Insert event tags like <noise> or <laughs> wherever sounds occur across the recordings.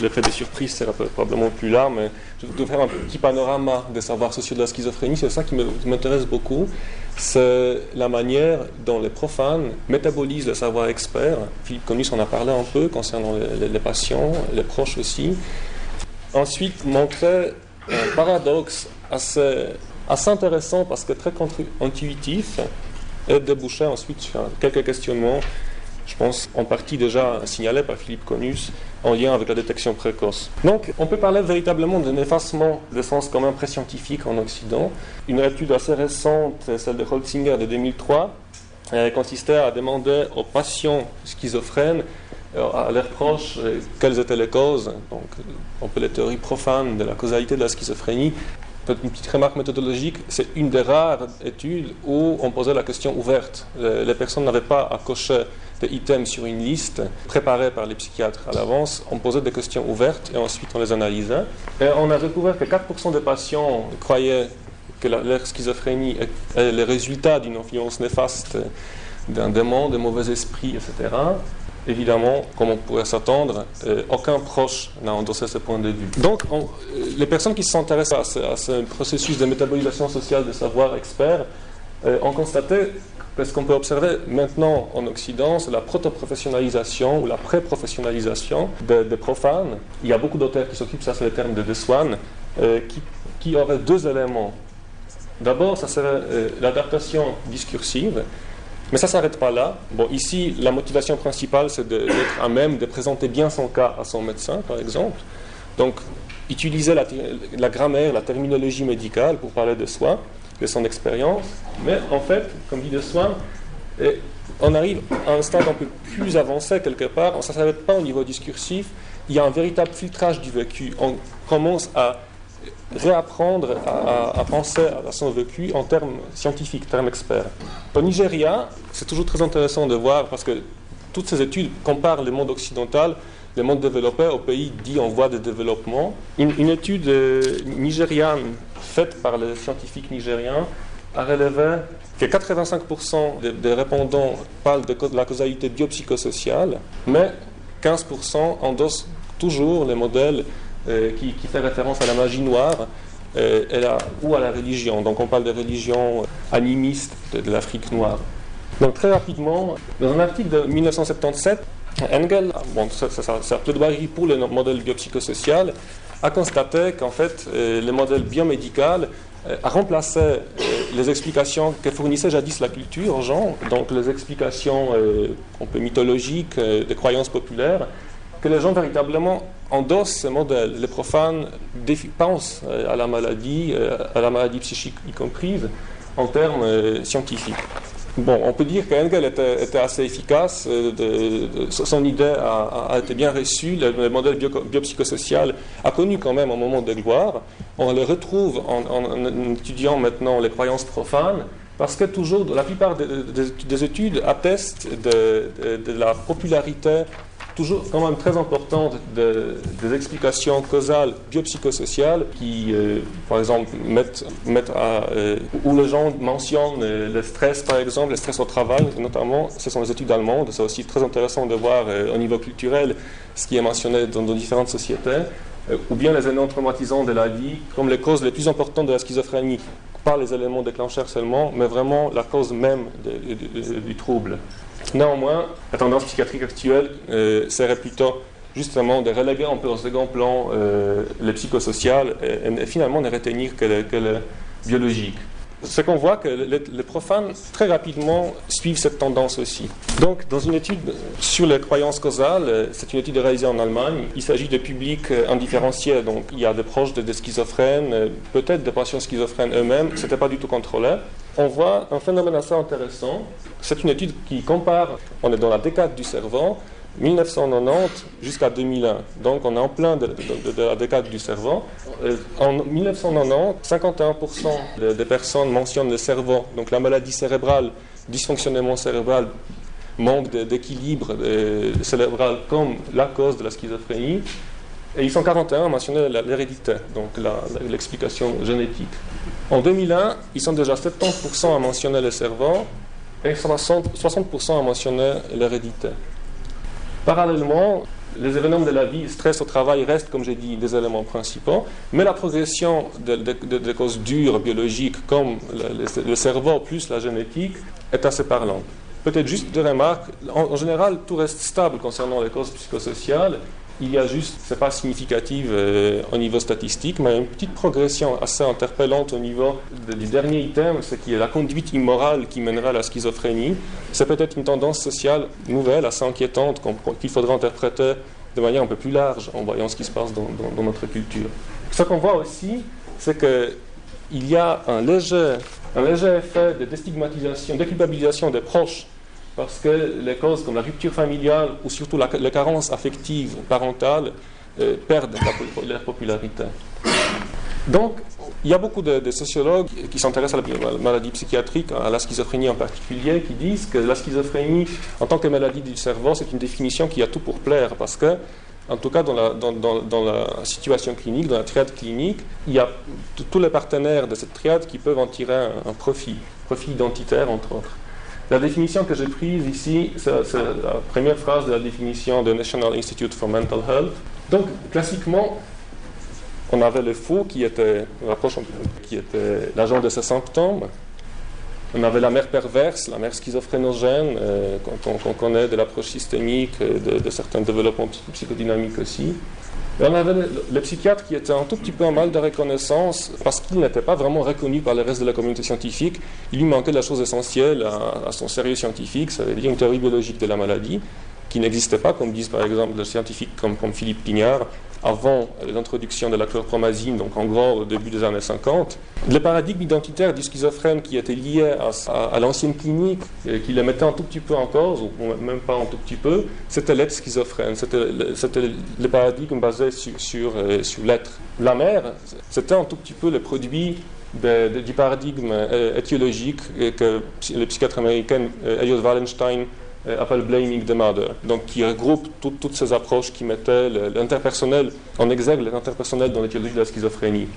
l'effet des surprises sera probablement plus là, mais je vais faire un petit panorama des savoirs sociaux de la schizophrénie. C'est ça qui m'intéresse beaucoup. C'est la manière dont les profanes métabolisent le savoir expert. Philippe Conus en a parlé un peu concernant les, patients, les proches aussi. Ensuite, montrer un paradoxe assez, assez intéressant parce que très contre-intuitif et déboucher ensuite sur quelques questionnements je pense en partie déjà signalé par Philippe Conus en lien avec la détection précoce. Donc on peut parler véritablement d'un effacement des sens communs pré-scientifiques en Occident. Une étude assez récente, celle de Holzinger de 2003, consistait à demander aux patients schizophrènes, euh, à leurs proches, euh, quelles étaient les causes, donc on peut les théories profanes de la causalité de la schizophrénie, une petite remarque méthodologique, c'est une des rares études où on posait la question ouverte. Les personnes n'avaient pas à cocher des items sur une liste préparée par les psychiatres à l'avance. On posait des questions ouvertes et ensuite on les analysait. Et on a découvert que 4% des patients croyaient que leur schizophrénie est le résultat d'une influence néfaste d'un démon, de mauvais esprits, etc. Évidemment, comme on pourrait s'attendre, euh, aucun proche n'a endossé ce point de vue. Donc, euh, les personnes qui s'intéressent à, ce processus de métabolisation sociale des savoirs experts euh, ont constaté que ce qu'on peut observer maintenant en Occident, c'est la proto-professionnalisation ou la pré-professionnalisation des profanes. Il y a beaucoup d'auteurs qui s'occupent, ça c'est le terme de De Swan, qui, qui auraient deux éléments. D'abord, ça serait l'adaptation discursive, mais ça ne s'arrête pas là. Bon, ici, la motivation principale, c'est d'être à même de présenter bien son cas à son médecin, par exemple. Donc, utiliser la, grammaire, la terminologie médicale pour parler de soi, de son expérience. Mais en fait, comme dit de soi, on arrive à un stade un peu plus avancé quelque part. On ne s'arrête pas au niveau discursif. Il y a un véritable filtrage du vécu. On commence à réapprendre à, penser à son vécu en termes scientifiques, termes experts. Au Nigeria, c'est toujours très intéressant de voir parce que toutes ces études comparent le monde occidental, le monde développé aux pays dits en voie de développement. Une, étude euh, nigériane faite par les scientifiques nigériens a relevé que 85% des, répondants parlent de, la causalité biopsychosociale, mais 15% endossent toujours les modèles euh, qui, fait référence à la magie noire euh, ou à la religion. Donc on parle de religion animiste de, l'Afrique noire. Donc très rapidement, dans un article de 1977, Engel, bon, ça, plaidoirie pour le modèle biopsychosocial, a constaté qu'en fait, euh, le modèle biomédical a remplacé les explications que fournissait jadis la culture, genre, donc les explications un peu mythologiques des croyances populaires, que les gens véritablement endossent ce modèle. Les profanes pensent euh, à la maladie, euh, à la maladie psychique y comprise, en termes euh, scientifiques. Bon, on peut dire qu'Engel était, était, assez efficace, son idée a, été bien reçue, le, modèle biopsychosocial a connu quand même un moment de gloire. On le retrouve en, étudiant maintenant les croyances profanes, parce que toujours, la plupart des, études attestent de, la popularité toujours quand même très importante des explications causales biopsychosociales qui, euh, par exemple, mettent, mettent à, euh, où les gens mentionnent euh, le stress, par exemple, le stress au travail, notamment, ce sont les études allemandes. C'est aussi très intéressant de voir au niveau culturel ce qui est mentionné dans, dans différentes sociétés, ou bien les éléments traumatisants de la vie, comme les causes les plus importantes de la schizophrénie, pas les éléments déclencheurs seulement, mais vraiment la cause même du trouble. Néanmoins, la tendance psychiatrique actuelle euh, serait plutôt justement de reléguer un peu au second plan euh, le psychosocial et, finalement ne retenir que le, biologique. Ce qu'on voit que les, profanes très rapidement suivent cette tendance aussi. Donc, dans une étude sur les croyances causales, euh, c'est une étude réalisée en Allemagne. Il s'agit de publics indifférenciés, donc il y a des proches de, schizophrènes, peut-être des patients schizophrènes eux-mêmes. Ce n'était pas du tout contrôlé. On voit un phénomène assez intéressant c'est une étude qui compare, on est dans la décade du cerveau, 1990 jusqu'à 2001. Donc on est en plein de, la décade du cerveau. Euh, en 1990, 51% des personnes mentionnent le cerveau, donc la maladie cérébrale, dysfonctionnement cérébral, manque d'équilibre euh, cérébral comme la cause de la schizophrénie. Et ils sont 41 à mentionner l'hérédité, donc l'explication génétique. En 2001, ils sont déjà 70% à mentionner le cerveau et 60%, 60 a mentionné l'hérédité. Parallèlement, les événements de la vie, stress au travail, restent, comme j'ai dit, des éléments principaux, mais la progression des causes dures biologiques, comme le, cerveau plus la génétique, est assez parlante. Peut-être juste deux remarques. En, général, tout reste stable concernant les causes psychosociales. Il y a juste, c'est pas significatif euh, au niveau statistique, mais une petite progression assez interpellante au niveau du dernier item, c'est qu'il y a la conduite immorale qui mènera à la schizophrénie. C'est peut-être une tendance sociale nouvelle, assez inquiétante, qu'il faudra interpréter de manière un peu plus large en voyant ce qui se passe dans, notre culture. Ce qu'on voit aussi, c'est qu'il y a un léger, un léger effet de déstigmatisation, de culpabilisation des proches parce que les causes comme la rupture familiale ou surtout la, carence affective parentale euh, perdent leur popularité. Donc, il y a beaucoup de, sociologues qui s'intéressent à la maladie psychiatrique, à la schizophrénie en particulier, qui disent que la schizophrénie, en tant que maladie du cerveau, c'est une définition qui a tout pour plaire, parce que, en tout cas, la, dans la situation clinique, dans la triade clinique, il y a tous les partenaires de cette triade qui peuvent en tirer un profit, profit identitaire, entre autres. La définition que j'ai prise ici, c'est la première phrase de la définition de National Institute for Mental Health. Donc, classiquement, on avait le fou qui était, était l'agent de ces symptômes. On avait la mère perverse, la mère schizophrénogène, euh, qu'on connaît de l'approche systémique, de certains développements psychodynamiques aussi on avait le, psychiatre qui était un tout petit peu en mal de reconnaissance parce qu'il n'était pas vraiment reconnu par le reste de la communauté scientifique. Il lui manquait la chose essentielle à, son sérieux scientifique, ça veut dire une théorie biologique de la maladie qui n'existait pas, comme disent par exemple des scientifiques comme, Philippe Pignard, avant l'introduction de la chlorpromazine, donc en gros au début des années 50. Le paradigme identitaire du schizophrène qui était lié à, l'ancienne clinique, et qui le mettait un tout petit peu en cause, ou même pas un tout petit peu, c'était l'être schizophrène. C'était le, paradigme basé sur, euh, sur, l'être. La mère, c'était un tout petit peu le produit du paradigme euh, étiologique que le psychiatre américain euh, Elliot Wallenstein euh, appelle Blaming the Mother, donc qui regroupe toutes ces approches qui mettaient l'interpersonnel en exergue, l'interpersonnel dans l'éthiologie de la schizophrénie.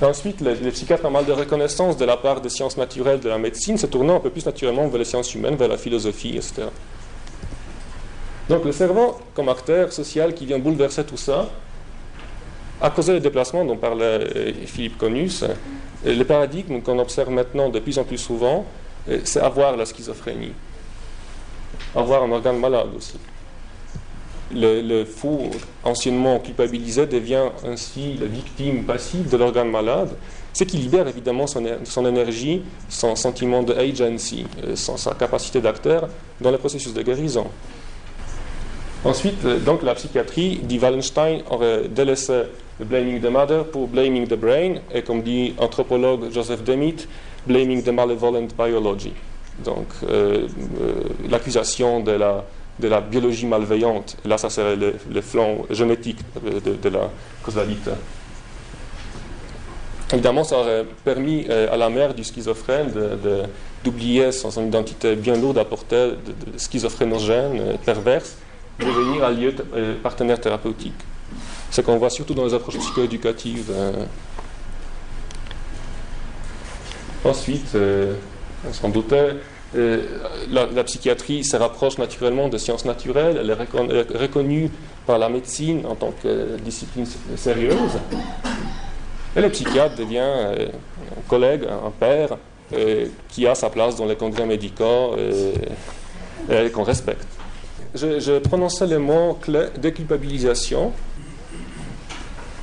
ensuite, les, psychiatres ont mal de reconnaissance de la part des sciences naturelles de la médecine, se tournant un peu plus naturellement vers les sciences humaines, vers la philosophie, etc. Donc le cerveau, comme acteur social qui vient bouleverser tout ça, a causé le déplacement dont parlait euh, Philippe Conus. Le paradigme qu'on observe maintenant de plus en plus souvent, euh, c'est avoir la schizophrénie avoir un organe malade aussi. Le, fou, anciennement culpabilisé, devient ainsi la victime passive de l'organe malade, ce qui libère évidemment son, énergie, son sentiment de agency, euh, sa capacité d'acteur dans le processus de guérison. Ensuite, euh, donc la psychiatrie, dit Wallenstein, aurait délaissé le blaming the mother pour blaming the brain, et comme dit anthropologue Joseph Demitt, blaming the malevolent biology donc euh, euh, l'accusation de la, de la biologie malveillante. Là, ça serait le, flanc génétique de, la causalité. Évidemment, ça aurait permis euh, à la mère du schizophrène d'oublier son, identité bien lourde à portée de, schizophrénogène, perverse, de devenir allié partenaire thérapeutique. Ce qu'on voit surtout dans les approches psychoéducatives. Ensuite, on s'en doutait. La, psychiatrie se rapproche naturellement des sciences naturelles, elle est, reconnue par la médecine en tant que discipline sérieuse. Et le psychiatre devient euh, un collègue, un père, euh, qui a sa place dans les congrès médicaux euh, et qu'on respecte. Je, prononçais le mot clé déculpabilisation,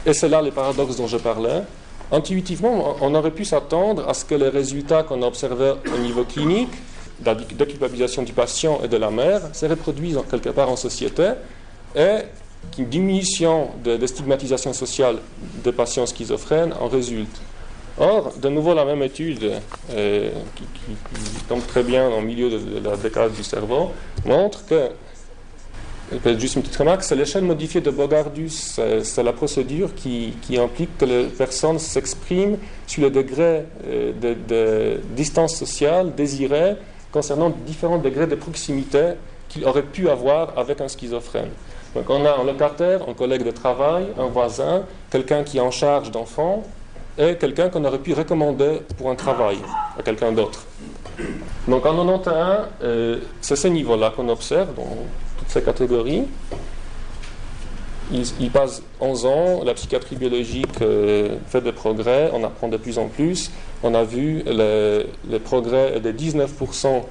et c'est là le paradoxe dont je parlais. Intuitivement, on aurait pu s'attendre à ce que les résultats qu'on a observés au niveau clinique, de la déculpabilisation du patient et de la mère, se reproduisent quelque part en société et qu'une diminution de, stigmatisation sociale des patients schizophrènes en résulte. Or, de nouveau, la même étude, euh, qui, tombe très bien au milieu de, de la décade du cerveau, montre que Juste une petite remarque, c'est l'échelle modifiée de Bogardus. C'est la procédure qui, implique que les personnes s'expriment sur le degré euh, de, distance sociale désirée concernant différents degrés de proximité qu'il aurait pu avoir avec un schizophrène. Donc on a un locataire, un collègue de travail, un voisin, quelqu'un qui est en charge d'enfants et quelqu'un qu'on aurait pu recommander pour un travail à quelqu'un d'autre. Donc en 91, euh, c'est ce niveau-là qu'on observe ces catégories. Il, passe 11 ans, la psychiatrie biologique euh, fait des progrès, on apprend de plus en plus. On a vu les, progrès de 19%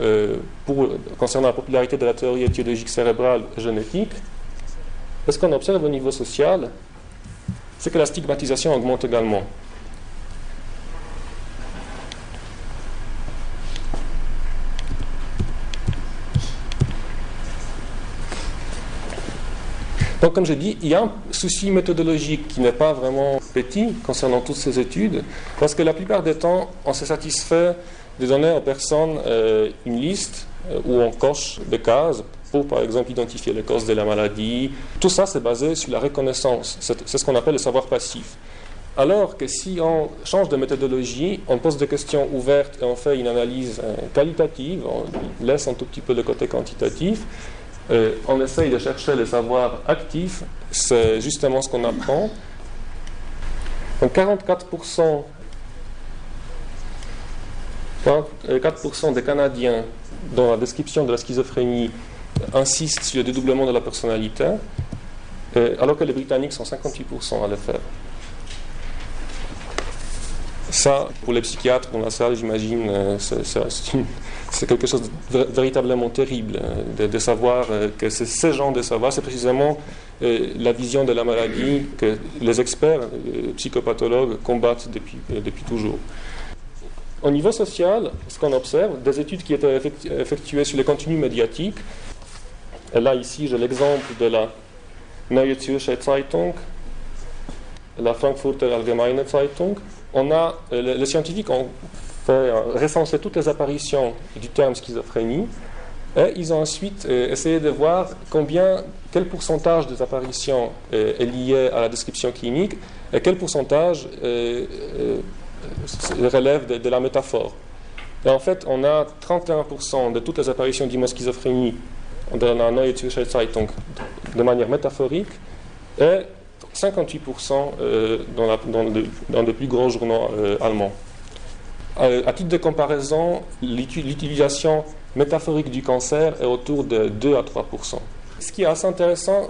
euh, pour, concernant la popularité de la théorie étiologique cérébrale génétique. Et ce qu'on observe au niveau social, c'est que la stigmatisation augmente également. Donc, comme je dis, il y a un souci méthodologique qui n'est pas vraiment petit concernant toutes ces études, parce que la plupart des temps, on se satisfait de donner aux personnes euh, une liste euh, où on coche des cases pour, par exemple, identifier les causes de la maladie. Tout ça, c'est basé sur la reconnaissance. C'est ce qu'on appelle le savoir passif. Alors que si on change de méthodologie, on pose des questions ouvertes et on fait une analyse euh, qualitative, on laisse un tout petit peu le côté quantitatif, euh, on essaye de chercher le savoir actif, c'est justement ce qu'on apprend. Donc 44%, 4% des Canadiens, dans la description de la schizophrénie, insistent sur le dédoublement de la personnalité, euh, alors que les Britanniques sont 58% à le faire. Ça, pour les psychiatres dans la salle, j'imagine, euh, c'est quelque chose de véritablement terrible euh, de, savoir euh, que c'est ce genre de savoir, c'est précisément la vision de la maladie que les experts psychopathologues combattent depuis, depuis toujours. Au niveau social, ce qu'on observe, des études qui étaient effectuées sur les contenus médiatiques, et là ici j'ai l'exemple de la Neue Zürcher Zeitung, la Frankfurter Allgemeine Zeitung, on a, euh, les scientifiques ont fait euh, recenser toutes les apparitions du terme schizophrénie et ils ont ensuite euh, essayé de voir combien, quel pourcentage des apparitions est lié à la description clinique et quel pourcentage relève de, la métaphore. Et en fait, on a 31% de toutes les apparitions d'imoschizophrénie dans la Neue Zürcher Zeitung de manière métaphorique et 58% euh, dans, dans, les plus gros journaux euh, allemands. Euh, à titre de comparaison, l'utilisation métaphorique du cancer est autour de 2 à 3%. Ce qui est assez intéressant,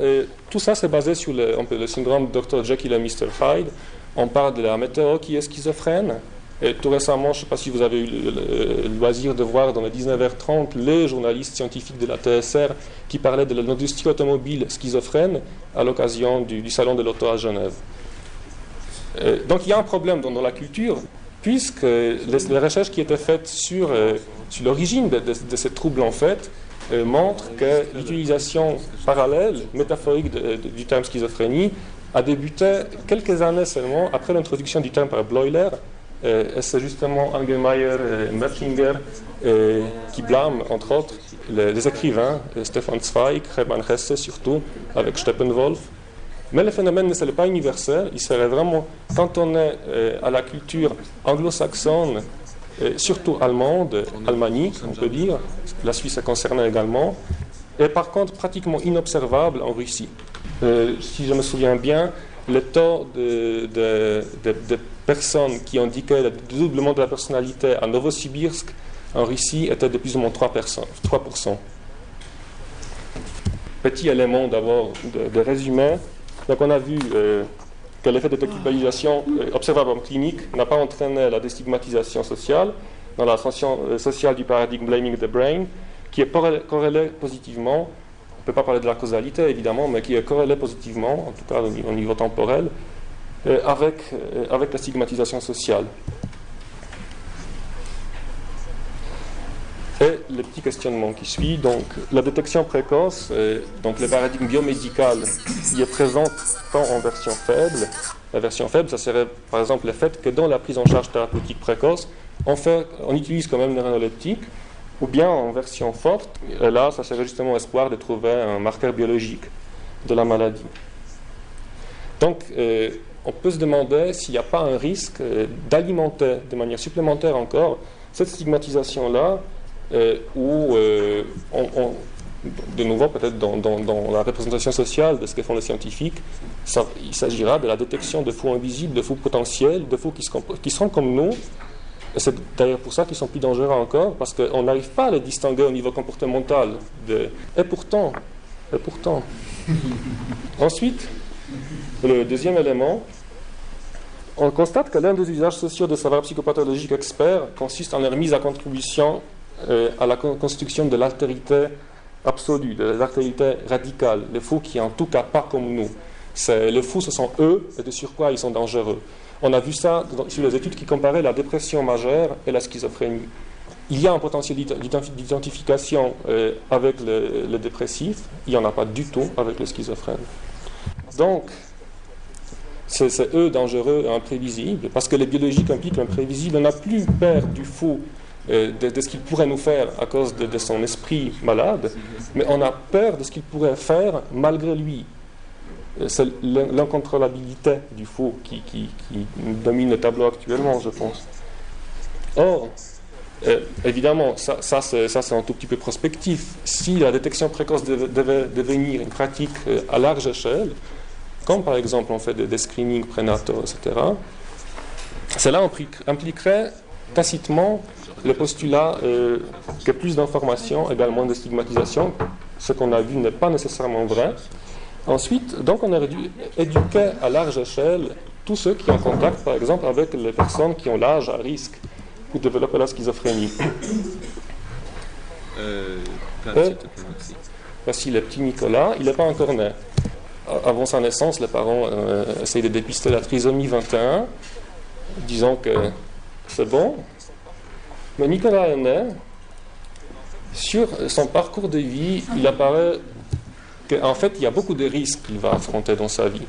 tout ça c'est basé sur le, syndrome Dr. Jekyll et Mr. Hyde. On parle de la météo qui est schizophrène, et tout récemment, je ne sais pas si vous avez eu le, loisir de voir dans les 19h30 les journalistes scientifiques de la TSR qui parlaient de l'industrie automobile schizophrène à l'occasion du, Salon de l'Auto à Genève. Euh, donc il y a un problème dans, la culture, puisque les, recherches qui étaient faites sur, euh, sur l'origine de, ces troubles en fait euh, montrent que l'utilisation parallèle, métaphorique du terme schizophrénie a débuté quelques années seulement après l'introduction du terme par Bloiler et c'est justement Angelmeier et Merkinger qui blâment, entre autres, les, écrivains, Stefan Zweig, Hermann Hesse surtout, avec Steppenwolf. Mais le phénomène ne serait pas universel, il serait vraiment cantonné euh, à la culture anglo-saxonne, surtout allemande, almanique, on peut dire, la Suisse est concernée également, et par contre pratiquement inobservable en Russie. Euh, si je me souviens bien, le taux de, de, personnes qui indiquaient le doublement de la personnalité à Novosibirsk, en Russie, était de plus ou moins 3%. 3%. Petit élément d'abord de, résumé. Donc on a vu euh, que l'effet de tocupalisation euh, observable en clinique n'a pas entraîné la déstigmatisation sociale dans l'ascension euh, sociale du paradigme blaming the brain, qui est corrélé positivement ne peut pas parler de la causalité évidemment, mais qui est corrélée positivement, en tout cas au niveau, temporel, avec la stigmatisation sociale. Et le petit questionnement qui suit, donc la détection précoce, euh, donc le paradigme biomédical qui est présent tant en version faible. La version faible, ça serait par exemple le fait que dans la prise en charge thérapeutique précoce, on, fait, on utilise quand même les rénoleptiques, ou bien en version forte, et là, ça serait justement espoir de trouver un marqueur biologique de la maladie. Donc, euh, on peut se demander s'il n'y a pas un risque euh, d'alimenter de manière supplémentaire encore cette stigmatisation-là, euh, où de nouveau, peut-être dans, la représentation sociale de ce que font les scientifiques, il s'agira de la détection de fous invisibles, de fous potentiels, de fous qui, qui sont comme nous, c'est d'ailleurs pour ça qu'ils sont plus dangereux encore, parce qu'on n'arrive pas à les distinguer au niveau comportemental. Et pourtant, Et pourtant. <laughs> Ensuite, le deuxième élément, on constate que l'un des usages sociaux de savoir psychopathologique expert consiste en la remise à contribution euh, à la construction de l'altérité absolue, de l'altérité radicale, les fous qui en tout cas pas comme nous. Les fous, ce sont eux, et de surcroît, ils sont dangereux. On a vu ça sur les études qui comparaient la dépression majeure et la schizophrénie. Il y a un potentiel d'identification euh, avec le, le, dépressif, il n'y en a pas du tout avec le schizophrène. Donc, c'est eux dangereux et imprévisibles, parce que les biologiques impliquent l'imprévisible. On n'a plus peur du fou, euh, de, ce qu'il pourrait nous faire à cause de, son esprit malade, mais on a peur de ce qu'il pourrait faire malgré lui. Euh, c'est l'incontrôlabilité du fou qui, domine le tableau actuellement, je pense. Or, euh, évidemment, ça, ça c'est un tout petit peu prospectif. Si la détection précoce devait devenir une pratique à large échelle, comme par exemple on fait des, screenings prénataux, etc., cela impliquerait tacitement le postulat euh, que plus d'informations égale moins de stigmatisation. Ce qu'on a vu n'est pas nécessairement vrai. Ensuite, donc on aurait dû éduquer à large échelle tous ceux qui ont contact, par exemple, avec les personnes qui ont l'âge à risque pour développer la schizophrénie. Euh, voici le petit Nicolas, il n'est pas encore né avant sa naissance, les parents euh, essayent de dépister la trisomie 21, disant que c'est bon. Mais Nicolas Hennet, sur son parcours de vie, il apparaît qu'en fait, il y a beaucoup de risques qu'il va affronter dans sa vie.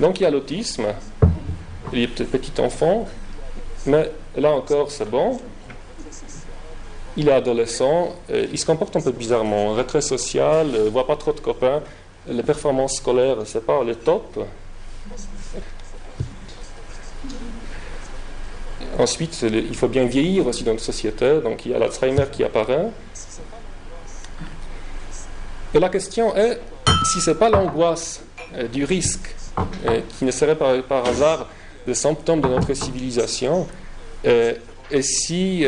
Donc il y a l'autisme, il est petit enfant, mais là encore, c'est bon. Il est adolescent, il se comporte un peu bizarrement, retrait social, ne voit pas trop de copains les performances scolaires, c'est pas le top. Ensuite, il faut bien vieillir aussi dans notre société, donc il y a l'Alzheimer qui apparaît. Et la question est si ce n'est pas l'angoisse euh, du risque, euh, qui ne serait pas par hasard le symptôme de notre civilisation, euh, et si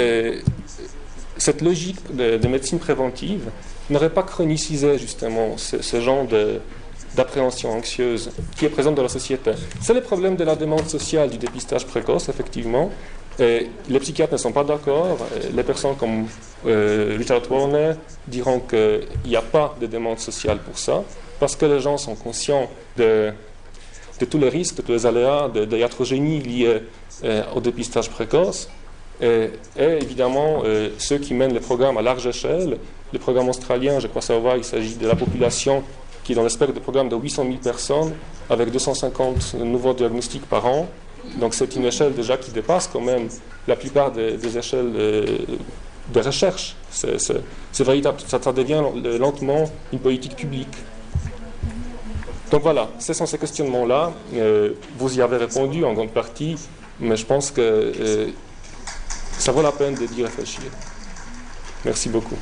cette logique de médecine préventive n'aurait pas chronicisé justement ce, genre d'appréhension anxieuse qui est présente dans la société. C'est le problème de la demande sociale du dépistage précoce, effectivement. Et les psychiatres ne sont pas d'accord. Les personnes comme euh, Richard Warner diront qu'il n'y a pas de demande sociale pour ça, parce que les gens sont conscients de, tous les risques, de tous les aléas, de, de euh, au dépistage précoce. Et, évidemment, euh, ceux qui mènent les programmes à large échelle le programme australien, je crois savoir, il s'agit de la population qui est dans l'espèce de programme de 800 000 personnes, avec 250 nouveaux diagnostics par an. Donc c'est une échelle déjà qui dépasse quand même la plupart des, échelles de, recherche. C'est véritable, ça, devient lentement une politique publique. Donc voilà, ce sont ces questionnements-là. Euh, vous y avez répondu en grande partie, mais je pense que euh, ça vaut la peine d'y réfléchir. Merci beaucoup.